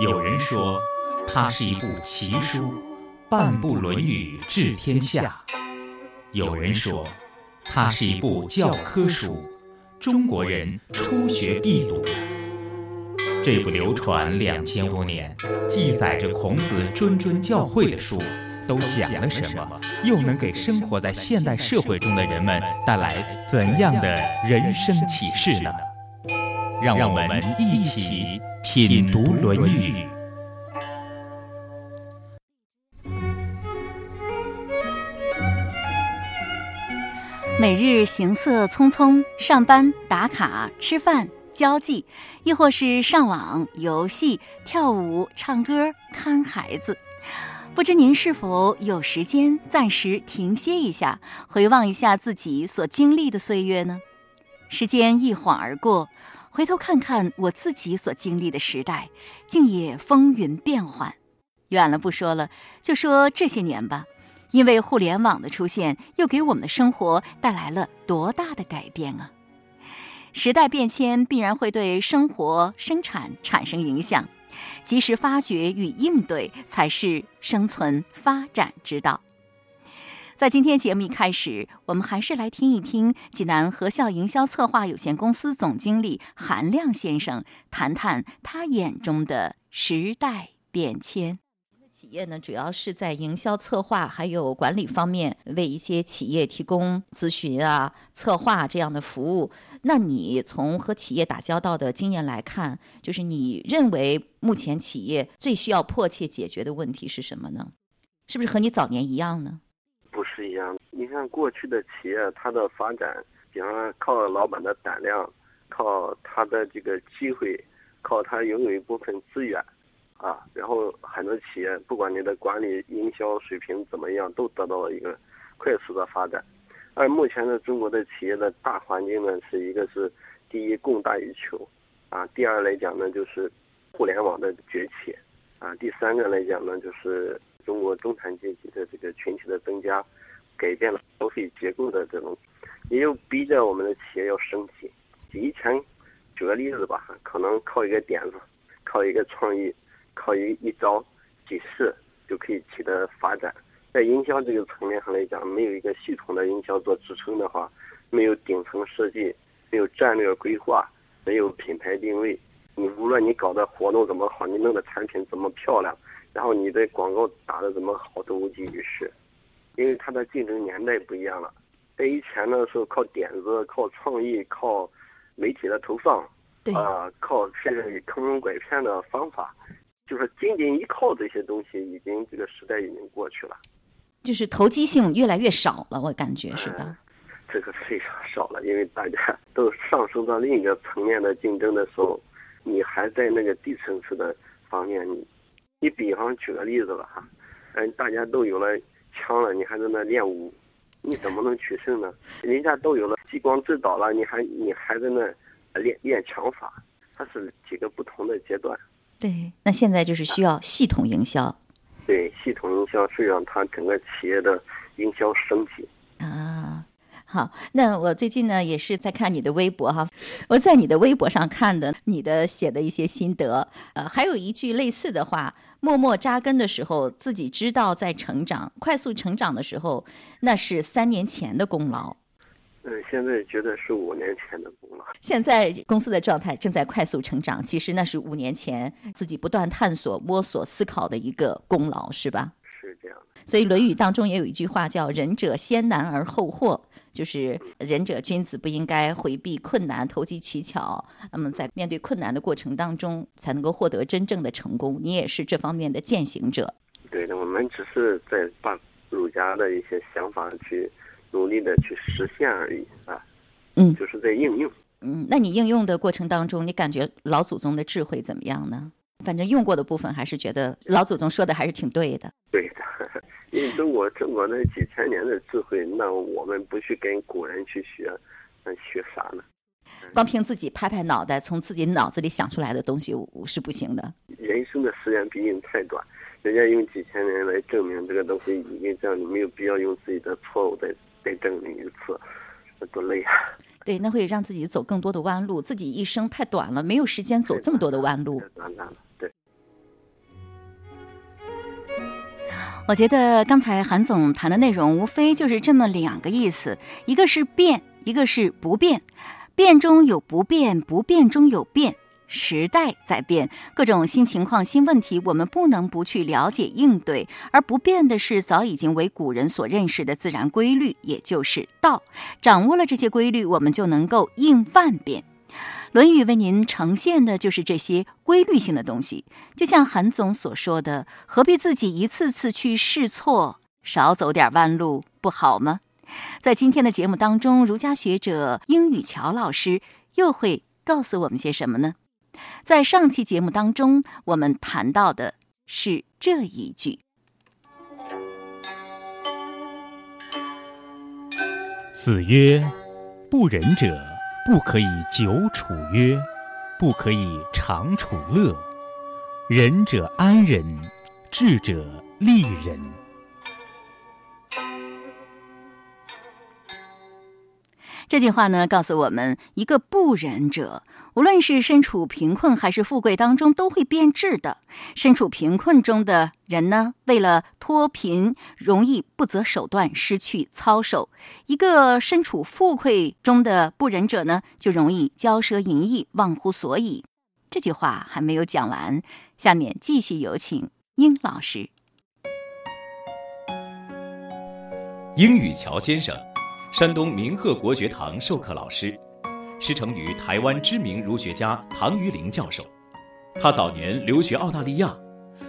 有人说，它是一部奇书，半部《论语》治天下；有人说，它是一部教科书，中国人初学必读。这部流传两千多年、记载着孔子谆谆教诲的书，都讲了什么？又能给生活在现代社会中的人们带来怎样的人生启示呢？让我们一起品读《论语》。每日行色匆匆，上班、打卡、吃饭、交际，亦或是上网、游戏、跳舞、唱歌、看孩子，不知您是否有时间暂时停歇一下，回望一下自己所经历的岁月呢？时间一晃而过。回头看看我自己所经历的时代，竟也风云变幻。远了不说了，就说这些年吧，因为互联网的出现，又给我们的生活带来了多大的改变啊！时代变迁必然会对生活生产产生影响，及时发掘与应对，才是生存发展之道。在今天节目一开始，我们还是来听一听济南和校营销策划有限公司总经理韩亮先生谈谈他眼中的时代变迁。企业呢，主要是在营销策划还有管理方面为一些企业提供咨询啊、策划这样的服务。那你从和企业打交道的经验来看，就是你认为目前企业最需要迫切解决的问题是什么呢？是不是和你早年一样呢？你看过去的企业，它的发展，比方说靠老板的胆量，靠他的这个机会，靠他拥有一部分资源，啊，然后很多企业不管你的管理、营销水平怎么样，都得到了一个快速的发展。而目前的中国的企业的大环境呢，是一个是第一供大于求，啊，第二来讲呢就是互联网的崛起，啊，第三个来讲呢就是中国中产阶级的这个群体的增加。改变了消费结构的这种，也就逼着我们的企业要升级。以前举个例子吧，可能靠一个点子，靠一个创意，靠一一招几式就可以取得发展。在营销这个层面上来讲，没有一个系统的营销做支撑的话，没有顶层设计，没有战略规划，没有品牌定位，你无论你搞的活动怎么好，你弄的产品怎么漂亮，然后你的广告打的怎么好，都无济于事。因为它的竞争年代不一样了，在以前的时候靠点子、靠创意、靠媒体的投放，啊，靠现在坑蒙拐骗的方法，就是仅仅依靠这些东西，已经这个时代已经过去了。就是投机性越来越少了，我感觉是吧？这个非常少了，因为大家 都上升到另一个层面的竞争的时候，你还在那个低层次的方面，你，你比方举个例子吧哈，嗯，大家都有了。枪了，你还在那练武，你怎么能取胜呢？人家都有了激光制导了，你还你还在那练练枪法，它是几个不同的阶段。对，那现在就是需要系统营销。对，系统营销是让它整个企业的营销升级。啊，好，那我最近呢也是在看你的微博哈，我在你的微博上看的你的写的一些心得，呃，还有一句类似的话。默默扎根的时候，自己知道在成长；快速成长的时候，那是三年前的功劳。嗯，现在觉得是五年前的功劳。现在公司的状态正在快速成长，其实那是五年前自己不断探索、摸索、思考的一个功劳，是吧？是这样。所以《论语》当中也有一句话叫“仁者先难而后获”。就是仁者君子不应该回避困难、投机取巧。那么在面对困难的过程当中，才能够获得真正的成功。你也是这方面的践行者。对的，我们只是在把儒家的一些想法去努力的去实现而已啊。嗯，就是在应用。嗯，那你应用的过程当中，你感觉老祖宗的智慧怎么样呢？反正用过的部分，还是觉得老祖宗说的还是挺对的。对的。因为中国中国那几千年的智慧，那我们不去跟古人去学，那学啥呢？光凭自己拍拍脑袋，从自己脑子里想出来的东西是不行的。人生的时间毕竟太短，人家用几千年来证明这个东西已经这样，你没有必要用自己的错误再再证明一次，那多累啊！对，那会让自己走更多的弯路，自己一生太短了，没有时间走这么多的弯路。短了，我觉得刚才韩总谈的内容无非就是这么两个意思，一个是变，一个是不变。变中有不变，不变中有变。时代在变，各种新情况、新问题，我们不能不去了解应对。而不变的是早已经为古人所认识的自然规律，也就是道。掌握了这些规律，我们就能够应万变。《论语》为您呈现的就是这些规律性的东西，就像韩总所说的：“何必自己一次次去试错，少走点弯路不好吗？”在今天的节目当中，儒家学者英语乔老师又会告诉我们些什么呢？在上期节目当中，我们谈到的是这一句：“子曰，不仁者。”不可以久处约，不可以长处乐。仁者安仁，智者利人。这句话呢，告诉我们，一个不仁者。无论是身处贫困还是富贵当中，都会变质的。身处贫困中的人呢，为了脱贫，容易不择手段，失去操守；一个身处富贵中的不仁者呢，就容易骄奢淫逸，忘乎所以。这句话还没有讲完，下面继续有请殷老师。英语乔先生，山东明鹤国学堂授课老师。师承于台湾知名儒学家唐余玲教授，他早年留学澳大利亚，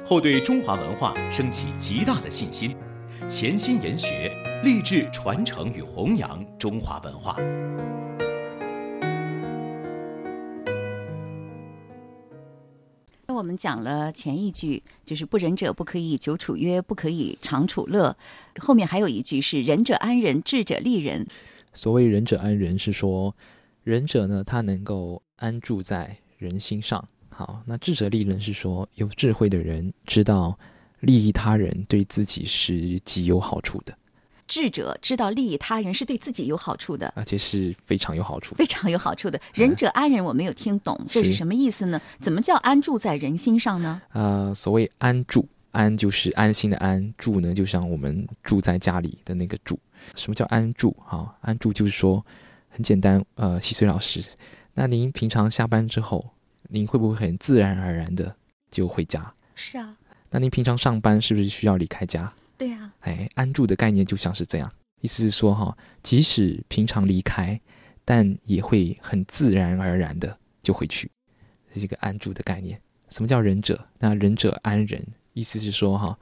后对中华文化升起极大的信心，潜心研学，立志传承与弘扬中华文化。我们讲了前一句，就是“不仁者不可以久处曰，不可以长处乐”，后面还有一句是“仁者安仁，智者利人”。所谓“仁者安仁”，是说。仁者呢，他能够安住在人心上。好，那智者利人是说，有智慧的人知道利益他人对自己是极有好处的。智者知道利益他人是对自己有好处的，而且是非常有好处，非常有好处的。仁者安人，我没有听懂，这是什么意思呢？怎么叫安住在人心上呢？呃，所谓安住，安就是安心的安，住呢就像我们住在家里的那个住。什么叫安住？哈，安住就是说。很简单，呃，细水老师，那您平常下班之后，您会不会很自然而然的就回家？是啊。那您平常上班是不是需要离开家？对呀。哎，安住的概念就像是这样，意思是说哈，即使平常离开，但也会很自然而然的就回去，这是一个安住的概念。什么叫仁者？那仁者安仁，意思是说哈，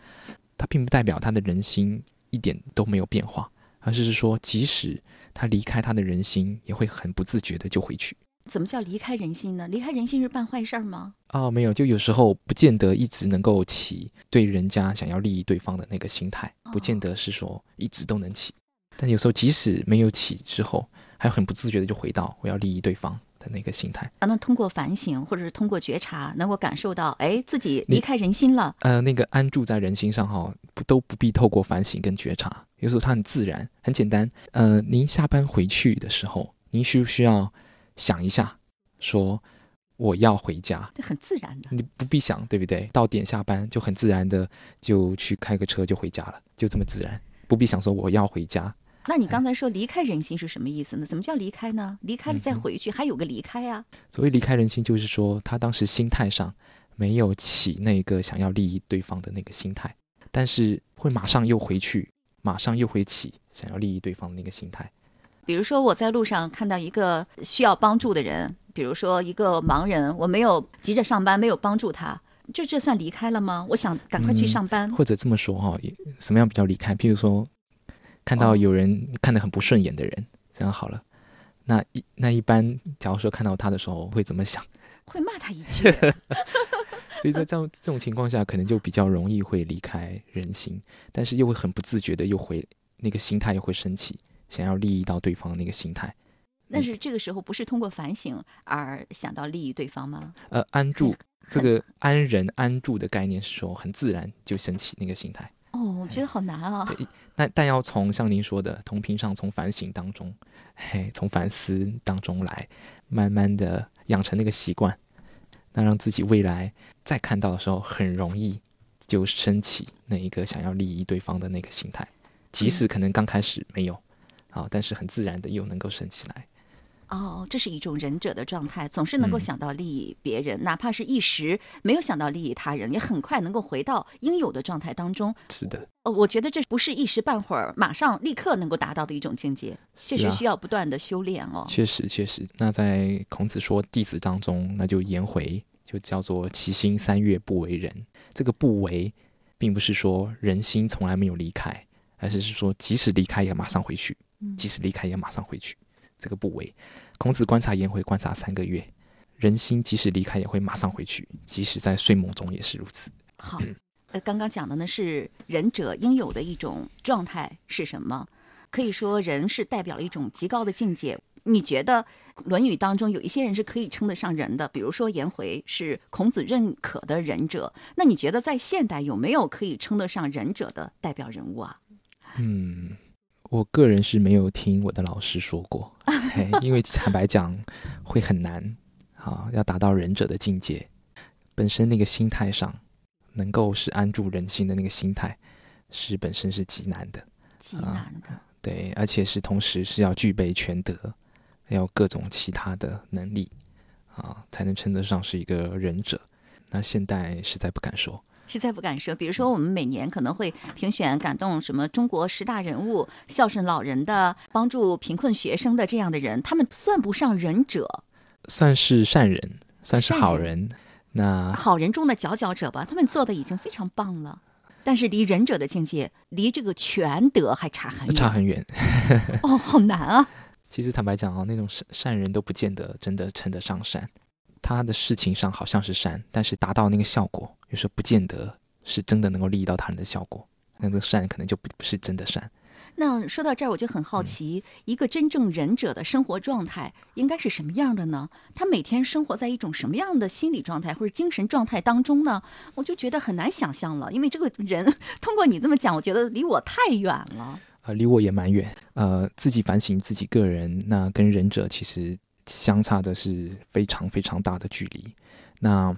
他并不代表他的人心一点都没有变化，而是说即使。他离开他的人心，也会很不自觉的就回去。怎么叫离开人心呢？离开人心是办坏事儿吗？哦，没有，就有时候不见得一直能够起对人家想要利益对方的那个心态，不见得是说一直都能起。但有时候即使没有起之后，还很不自觉的就回到我要利益对方的那个心态。啊，那通过反省或者是通过觉察，能够感受到，哎，自己离开人心了。呃，那个安住在人心上哈，不都不必透过反省跟觉察。有时候它很自然，很简单。呃，您下班回去的时候，您需不需要想一下，说我要回家？这很自然的，你不必想，对不对？到点下班就很自然的就去开个车就回家了，就这么自然，不必想说我要回家。那你刚才说离开人心是什么意思呢？怎么叫离开呢？离开了再回去，还有个离开啊。所谓离开人心，就是说他当时心态上没有起那个想要利益对方的那个心态，但是会马上又回去。马上又会起想要利益对方的那个心态。比如说，我在路上看到一个需要帮助的人，比如说一个盲人，我没有急着上班，没有帮助他，这这算离开了吗？我想赶快去上班。或者这么说哈，什么样比较离开？譬如说，看到有人看得很不顺眼的人，这样好了，那一那一般，假如说看到他的时候会怎么想？会骂他一句。所以在这样这种情况下，可能就比较容易会离开人心，但是又会很不自觉的又回那个心态又会升起，想要利益到对方那个心态。但是这个时候不是通过反省而想到利益对方吗？呃，安住这个安人安住的概念是说很自然就升起那个心态。哦，我觉得好难啊。那但要从像您说的，同频上从反省当中，嘿，从反思当中来，慢慢的养成那个习惯。那让自己未来再看到的时候很容易就升起那一个想要利益对方的那个心态，即使可能刚开始没有，啊，但是很自然的又能够升起来。哦，这是一种忍者的状态，总是能够想到利益别人，哪怕是一时没有想到利益他人，也很快能够回到应有的状态当中。是的，呃，我觉得这不是一时半会儿马上立刻能够达到的一种境界，确实需要不断的修炼哦。确实，确实。那在孔子说弟子当中，那就颜回就叫做其心三月不为人。这个不为，并不是说人心从来没有离开，而是是说即使离开也马上回去，即使离开也马上回去。这个不为，孔子观察颜回观察三个月，人心即使离开也会马上回去，即使在睡梦中也是如此。好，呃，刚刚讲的呢是仁者应有的一种状态是什么？可以说人是代表了一种极高的境界。你觉得《论语》当中有一些人是可以称得上人的，比如说颜回是孔子认可的仁者。那你觉得在现代有没有可以称得上仁者的代表人物啊？嗯。我个人是没有听我的老师说过，因为坦白讲会很难啊，要达到忍者的境界，本身那个心态上能够是安住人心的那个心态，是本身是极难的，极难的，对，而且是同时是要具备全德，要各种其他的能力啊，才能称得上是一个忍者。那现代实在不敢说。实在不敢说，比如说我们每年可能会评选感动什么中国十大人物、孝顺老人的、帮助贫困学生的这样的人，他们算不上仁者，算是善人，算是好人。那好人中的佼佼者吧，他们做的已经非常棒了，但是离仁者的境界，离这个全德还差很远，差很远。哦，好难啊！其实坦白讲啊，那种善善人都不见得真的称得上善。他的事情上好像是善，但是达到那个效果，有时候不见得是真的能够利益到他人的效果。那个善可能就不不是真的善。那说到这儿，我就很好奇，一个真正忍者的生活状态应该是什么样的呢？他每天生活在一种什么样的心理状态或者精神状态当中呢？我就觉得很难想象了，因为这个人通过你这么讲，我觉得离我太远了。啊，离我也蛮远。呃，自己反省自己个人，那跟忍者其实。相差的是非常非常大的距离。那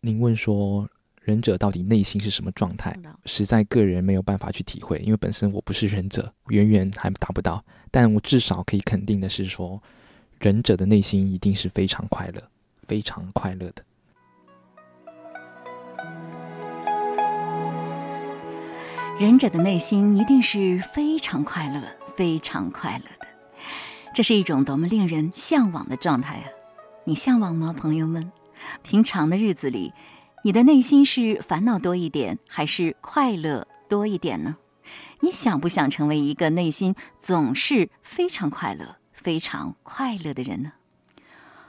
您问说，忍者到底内心是什么状态？实在个人没有办法去体会，因为本身我不是忍者，远远还达不到。但我至少可以肯定的是说，忍者的内心一定是非常快乐、非常快乐的。忍者的内心一定是非常快乐、非常快乐的。这是一种多么令人向往的状态啊！你向往吗，朋友们？平常的日子里，你的内心是烦恼多一点，还是快乐多一点呢？你想不想成为一个内心总是非常快乐、非常快乐的人呢？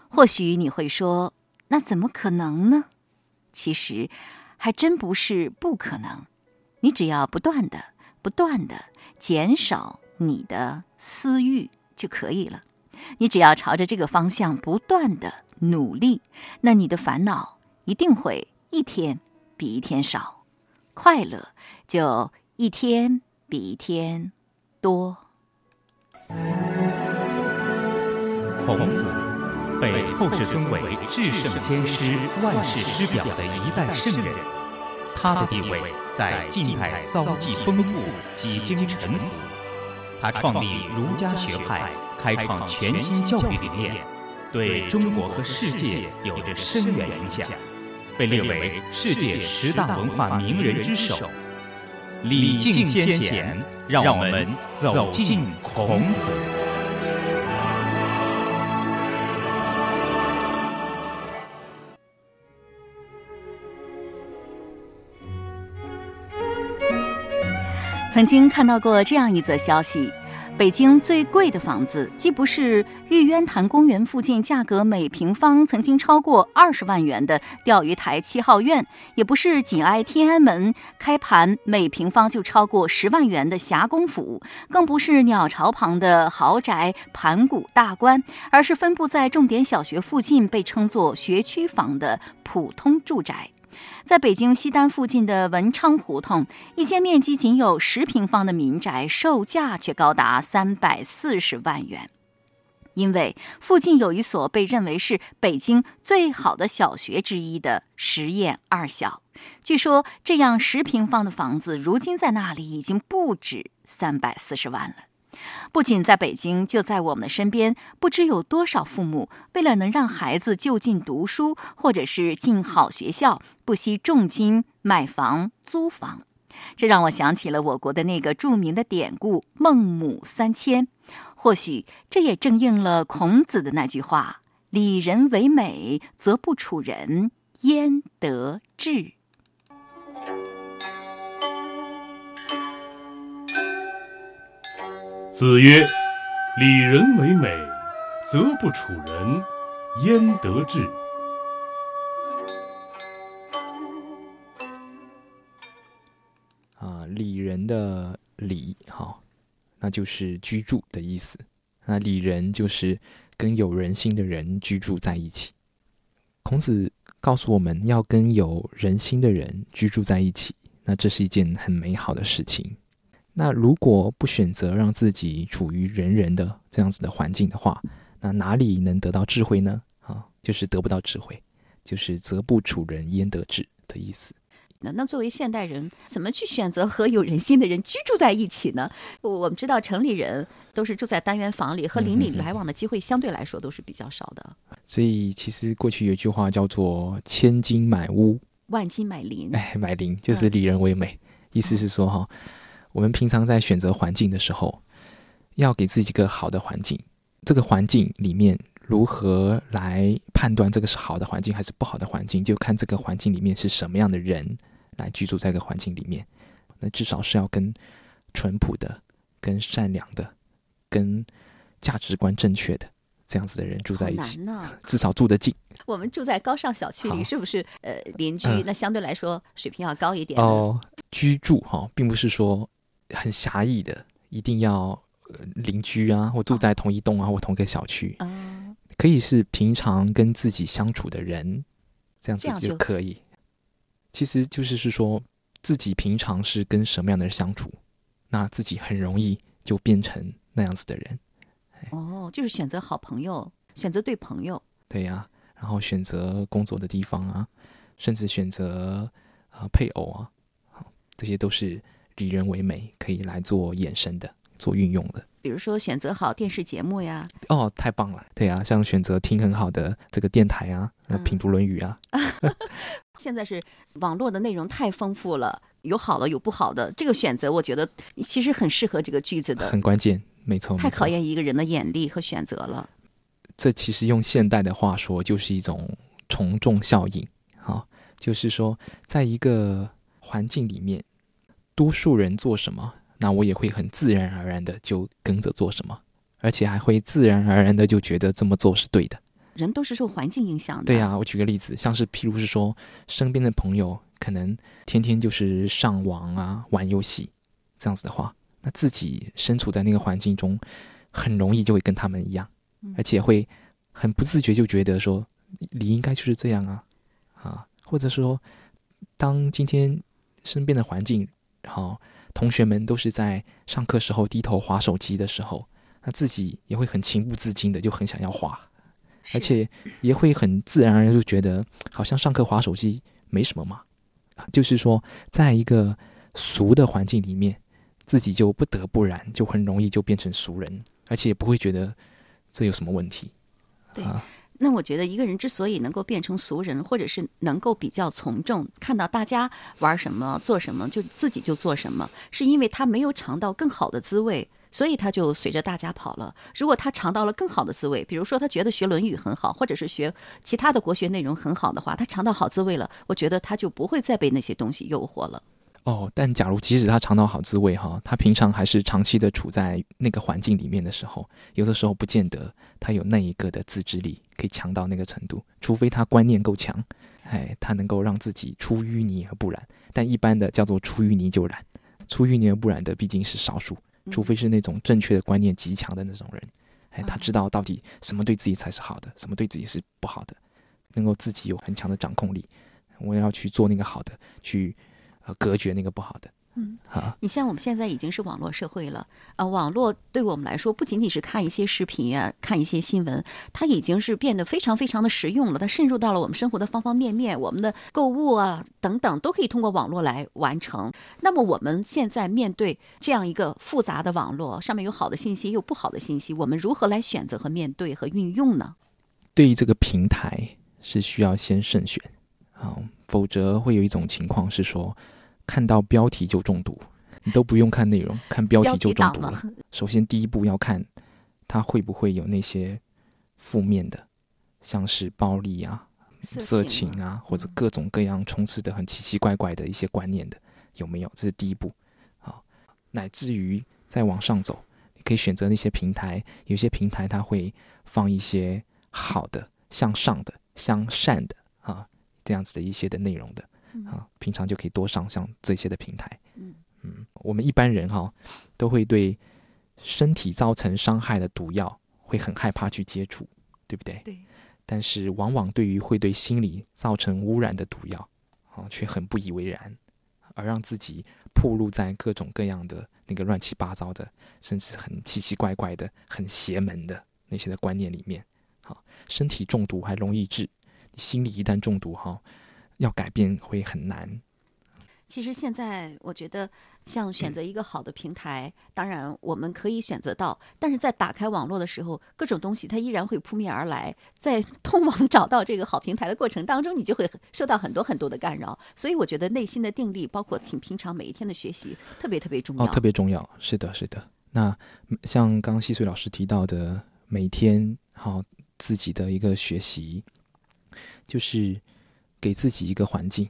或许你会说：“那怎么可能呢？”其实，还真不是不可能。你只要不断的、不断的减少你的私欲。就可以了。你只要朝着这个方向不断的努力，那你的烦恼一定会一天比一天少，快乐就一天比一天多。孔子被后世尊为至圣先师、万世师表的一代圣人，他的地位在近代遭际丰富，几经沉浮。他创立儒家学派，开创全新教育理念，对中国和世界有着深远影响，被列为世界十大文化名人之首。礼敬先贤，让我们走进孔子。曾经看到过这样一则消息：北京最贵的房子，既不是玉渊潭公园附近价格每平方曾经超过二十万元的钓鱼台七号院，也不是紧挨天安门开盘每平方就超过十万元的霞公府，更不是鸟巢旁的豪宅盘古大观，而是分布在重点小学附近，被称作学区房的普通住宅。在北京西单附近的文昌胡同，一间面积仅有十平方的民宅，售价却高达三百四十万元。因为附近有一所被认为是北京最好的小学之一的实验二小，据说这样十平方的房子，如今在那里已经不止三百四十万了。不仅在北京，就在我们的身边，不知有多少父母为了能让孩子就近读书，或者是进好学校，不惜重金买房租房。这让我想起了我国的那个著名的典故“孟母三迁”。或许这也正应了孔子的那句话：“礼人为美，则不处人焉得志？”子曰：“礼人为美，则不处人，焉得志？”啊，礼人的礼，哈，那就是居住的意思。那礼人就是跟有人心的人居住在一起。孔子告诉我们要跟有人心的人居住在一起，那这是一件很美好的事情。那如果不选择让自己处于人人的这样子的环境的话，那哪里能得到智慧呢？啊，就是得不到智慧，就是则不处人焉得志的意思。那那作为现代人，怎么去选择和有人心的人居住在一起呢？我们知道城里人都是住在单元房里，和邻里来往的机会相对来说都是比较少的。所以其实过去有一句话叫做“千金买屋，万金买邻”。哎，买邻就是里人为美，意思是说哈。我们平常在选择环境的时候，要给自己一个好的环境。这个环境里面如何来判断这个是好的环境还是不好的环境，就看这个环境里面是什么样的人来居住在这个环境里面。那至少是要跟淳朴的、跟善良的、跟价值观正确的这样子的人住在一起。至少住得近。我们住在高尚小区里，是不是？呃，邻居那相对来说水平要高一点哦。居住哈，并不是说。很狭义的，一定要邻居啊，或住在同一栋啊，或同一个小区，可以是平常跟自己相处的人，这样子就可以。其实就是是说，自己平常是跟什么样的人相处，那自己很容易就变成那样子的人。哦，就是选择好朋友，选择对朋友。对呀，然后选择工作的地方啊，甚至选择啊配偶啊，好，这些都是。以人为美，可以来做衍生的、做运用的。比如说，选择好电视节目呀。哦，太棒了！对啊，像选择听很好的这个电台啊，品读《论语》啊。现在是网络的内容太丰富了，有好的，有不好的。这个选择，我觉得其实很适合这个句子的。很关键，没错。太考验一个人的眼力和选择了。这其实用现代的话说，就是一种从众效应。好，就是说，在一个环境里面。多数人做什么，那我也会很自然而然的就跟着做什么，而且还会自然而然的就觉得这么做是对的。人都是受环境影响的。对呀，我举个例子，像是譬如是说，身边的朋友可能天天就是上网啊、玩游戏这样子的话，那自己身处在那个环境中，很容易就会跟他们一样，而且会很不自觉就觉得说，你应该就是这样啊，啊，或者说，当今天身边的环境。好，同学们都是在上课时候低头划手机的时候，那自己也会很情不自禁的就很想要划，而且也会很自然而然就觉得好像上课划手机没什么嘛。就是说，在一个俗的环境里面，自己就不得不然，就很容易就变成俗人，而且也不会觉得这有什么问题。对。那我觉得一个人之所以能够变成俗人，或者是能够比较从众，看到大家玩什么、做什么，就自己就做什么，是因为他没有尝到更好的滋味，所以他就随着大家跑了。如果他尝到了更好的滋味，比如说他觉得学《论语》很好，或者是学其他的国学内容很好的话，他尝到好滋味了，我觉得他就不会再被那些东西诱惑了。哦，但假如即使他尝到好滋味哈，他平常还是长期的处在那个环境里面的时候，有的时候不见得他有那一个的自制力可以强到那个程度，除非他观念够强，哎，他能够让自己出淤泥而不染。但一般的叫做出淤泥就染，出淤泥而不染的毕竟是少数，除非是那种正确的观念极强的那种人，哎，他知道到底什么对自己才是好的，什么对自己是不好的，能够自己有很强的掌控力，我要去做那个好的，去。呃，隔绝那个不好的，嗯，好，你像我们现在已经是网络社会了，啊，网络对我们来说不仅仅是看一些视频啊，看一些新闻，它已经是变得非常非常的实用了。它渗入到了我们生活的方方面面，我们的购物啊等等都可以通过网络来完成。那么我们现在面对这样一个复杂的网络，上面有好的信息，也有不好的信息，我们如何来选择和面对和运用呢？对于这个平台是需要先慎选啊，否则会有一种情况是说，看到标题就中毒，你都不用看内容，看标题就中毒标了。首先第一步要看它会不会有那些负面的，像是暴力啊、色情啊，或者各种各样充斥的很奇奇怪怪的一些观念的有没有？这是第一步好，乃至于再往上走，你可以选择那些平台，有些平台它会放一些好的、向上的、向善的啊这样子的一些的内容的啊，平常就可以多上像这些的平台。嗯嗯，我们一般人哈、都会对身体造成伤害的毒药会很害怕去接触，对不对？对。但是往往对于会对心理造成污染的毒药，啊，却很不以为然，而让自己暴露在各种各样的那个乱七八糟的，甚至很奇奇怪怪的、很邪门的那些的观念里面。好，身体中毒还容易治，你心理一旦中毒哈，要改变会很难。其实现在我觉得，像选择一个好的平台，当然我们可以选择到，但是在打开网络的时候，各种东西它依然会扑面而来。在通往 找到这个好平台的过程当中，你就会受到很多很多的干扰。所以我觉得内心的定力，包括挺平常每一天的学习，特别特别重要。哦，特别重要，是的，是的。那嗯像刚刚细碎老师提到的，每天好、自己的一个学习，就是给自己一个环境。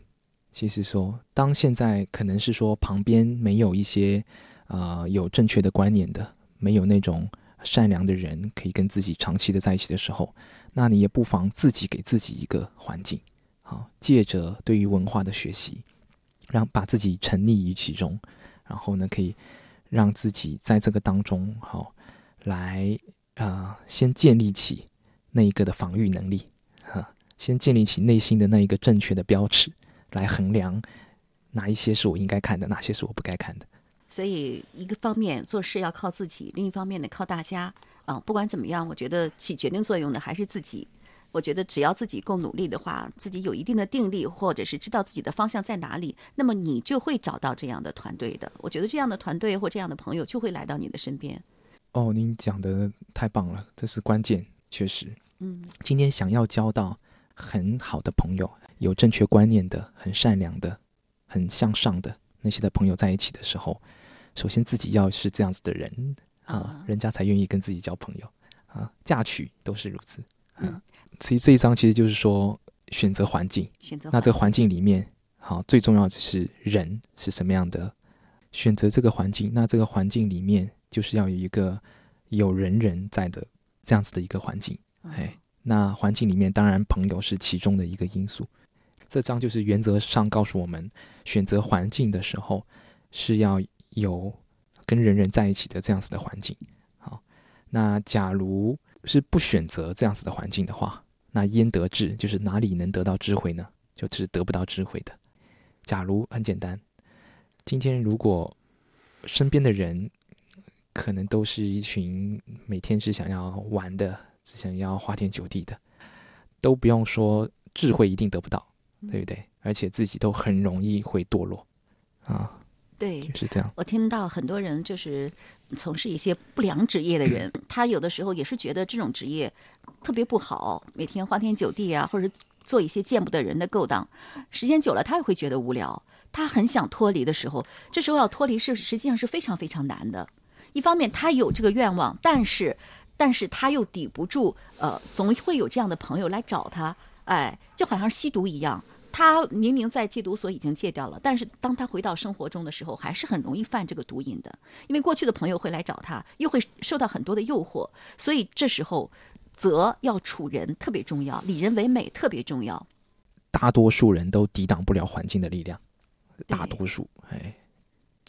其实说，当现在可能是说旁边没有一些呃有正确的观念的，没有那种善良的人可以跟自己长期的在一起的时候，那你也不妨自己给自己一个环境，好，借着对于文化的学习，让把自己沉溺于其中，然后呢，可以让自己在这个当中，好、来啊、呃先建立起那一个的防御能力，先建立起内心的那一个正确的标尺，来衡量哪一些是我应该看的，哪些是我不该看的。所以一个方面做事要靠自己，另一方面呢靠大家啊。不管怎么样，我觉得起决定作用的还是自己。我觉得只要自己够努力的话，自己有一定的定力，或者是知道自己的方向在哪里，那么你就会找到这样的团队的。我觉得这样的团队或这样的朋友就会来到你的身边。哦，您讲的太棒了，这是关键，确实。嗯，今天想要交到很好的朋友，有正确观念的、很善良的、很向上的那些的朋友在一起的时候，首先自己要是这样子的人啊啊，人家才愿意跟自己交朋友啊，嫁娶都是如此。嗯，所以这一章其实就是说选择环境。选择那这个环境里面，好，最重要的是人是什么样的，选择这个环境。那这个环境里面，就是要有一个有人人在的这样子的一个环境。嗯哎，那环境里面，当然朋友是其中的一个因素。这章就是原则上告诉我们，选择环境的时候是要有跟人人在一起的这样子的环境。好，那假如是不选择这样子的环境的话，那焉得智？就是哪里能得到智慧呢？就是得不到智慧的。假如很简单，今天如果身边的人可能都是一群每天是想要玩的，只想要花天酒地的，都不用说智慧一定得不到，对不对？而且自己都很容易会堕落啊，对，就是这样。我听到很多人就是从事一些不良职业的人，他有的时候也是觉得这种职业特别不好，每天花天酒地啊，或者做一些见不得人的勾当，时间久了他也会觉得无聊。他很想脱离的时候，这时候要脱离是实际上是非常非常难的。一方面他有这个愿望，但是但是他又抵不住，呃，总会有这样的朋友来找他，哎，就好像吸毒一样。他明明在戒毒所已经戒掉了，但是当他回到生活中的时候，还是很容易犯这个毒瘾的。因为过去的朋友会来找他，又会受到很多的诱惑，所以这时候则要处人特别重要，理人为美特别重要。大多数人都抵挡不了环境的力量，大多数，哎，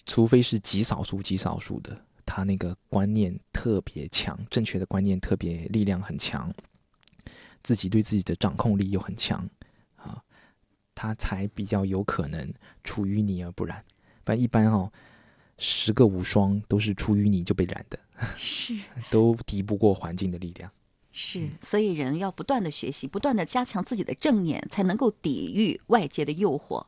除非是极少数、极少数的，他那个观念特别强，正确的观念特别力量很强，自己对自己的掌控力又很强啊，他才比较有可能出淤泥而不染。不然一般哦，十个无双都是出淤泥就被染的，是 都敌不过环境的力量。是，所以人要不断的学习，不断的加强自己的正念，才能够抵御外界的诱惑。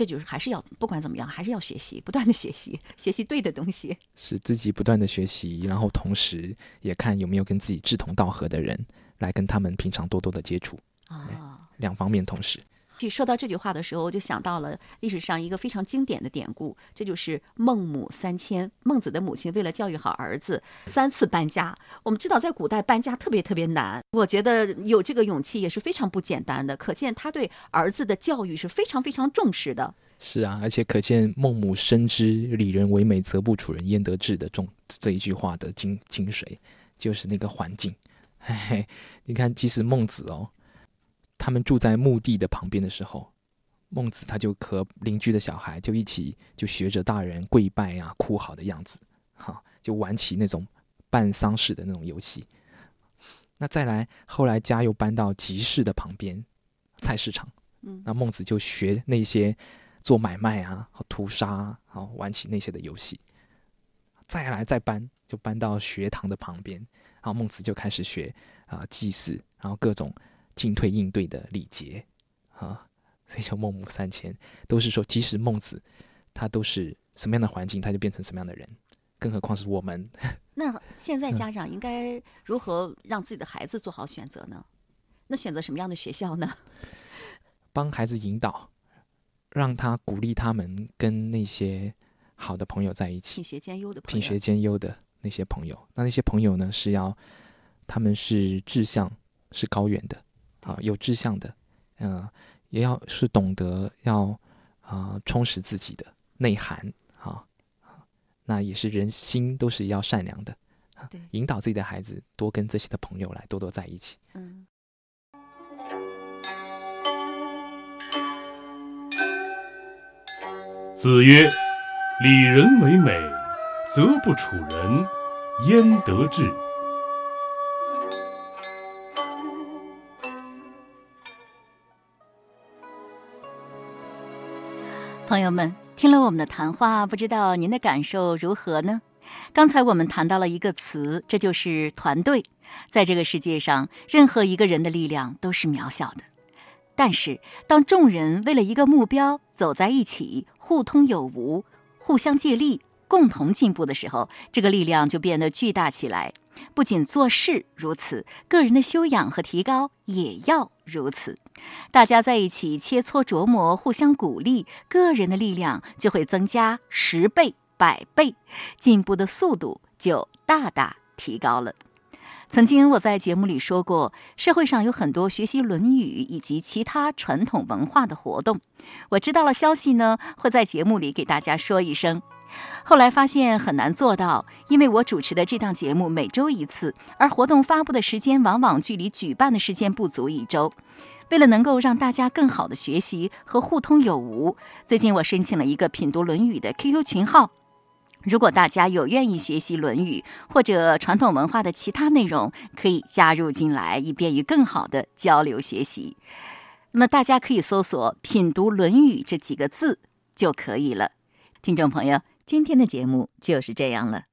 这就是还是要不管怎么样，还是要学习，不断的学习，学习对的东西。是自己不断的学习，然后同时也看有没有跟自己志同道合的人，来跟他们平常多多的接触，啊。两方面同时。去说到这句话的时候，我就想到了历史上一个非常经典的典故，这就是孟母三迁。孟子的母亲为了教育好儿子，三次搬家。我们知道，在古代搬家特别特别难，我觉得有这个勇气也是非常不简单的，可见他对儿子的教育是非常非常重视的。是啊，而且可见孟母深知“礼人为美，则不处人焉得志”的重这一句话的精精髓，就是那个环境。嘿嘿，你看，即使孟子哦。他们住在墓地的旁边的时候，孟子他就和邻居的小孩就一起就学着大人跪拜啊、哭嚎的样子，哈，就玩起那种办丧事的那种游戏。那再来，后来家又搬到集市的旁边，菜市场，嗯，那孟子就学那些做买卖啊、屠杀，好玩起那些的游戏。再来再搬，就搬到学堂的旁边，然后孟子就开始学啊祭祀，然后各种。进退应对的礼节，啊，所以叫孟母三迁，都是说，即使孟子他都是什么样的环境，他就变成什么样的人，更何况是我们。那现在家长应该如何让自己的孩子做好选择呢？那选择什么样的学校呢？帮孩子引导，让他鼓励他们跟那些好的朋友在一起，品学兼优的朋友，品学兼优的那些朋友。那那些朋友呢，是要他们是志向是高远的。啊，有志向的，嗯，也要是懂得要啊充实自己的内涵啊，那也是人心都是要善良的，啊，引导自己的孩子多跟这些的朋友来多多在一起。嗯。子曰：“礼人为美，则不处人，焉得志？”朋友们，听了我们的谈话，不知道您的感受如何呢？刚才我们谈到了一个词，这就是团队。在这个世界上，任何一个人的力量都是渺小的，但是当众人为了一个目标走在一起，互通有无，互相借力，共同进步的时候，这个力量就变得巨大起来。不仅做事如此，个人的修养和提高也要如此。大家在一起切磋琢磨，互相鼓励，个人的力量就会增加十倍、百倍，进步的速度就大大提高了。曾经我在节目里说过，社会上有很多学习《论语》以及其他传统文化的活动。我知道了消息呢，会在节目里给大家说一声。后来发现很难做到，因为我主持的这档节目每周一次，而活动发布的时间往往距离举办的时间不足一周。为了能够让大家更好的学习和互通有无，最近我申请了一个品读《论语》的 QQ 群号。如果大家有愿意学习《论语》或者传统文化的其他内容，可以加入进来，以便于更好的交流学习。那么大家可以搜索“品读《论语》这几个字就可以了。听众朋友。今天的节目就是这样了。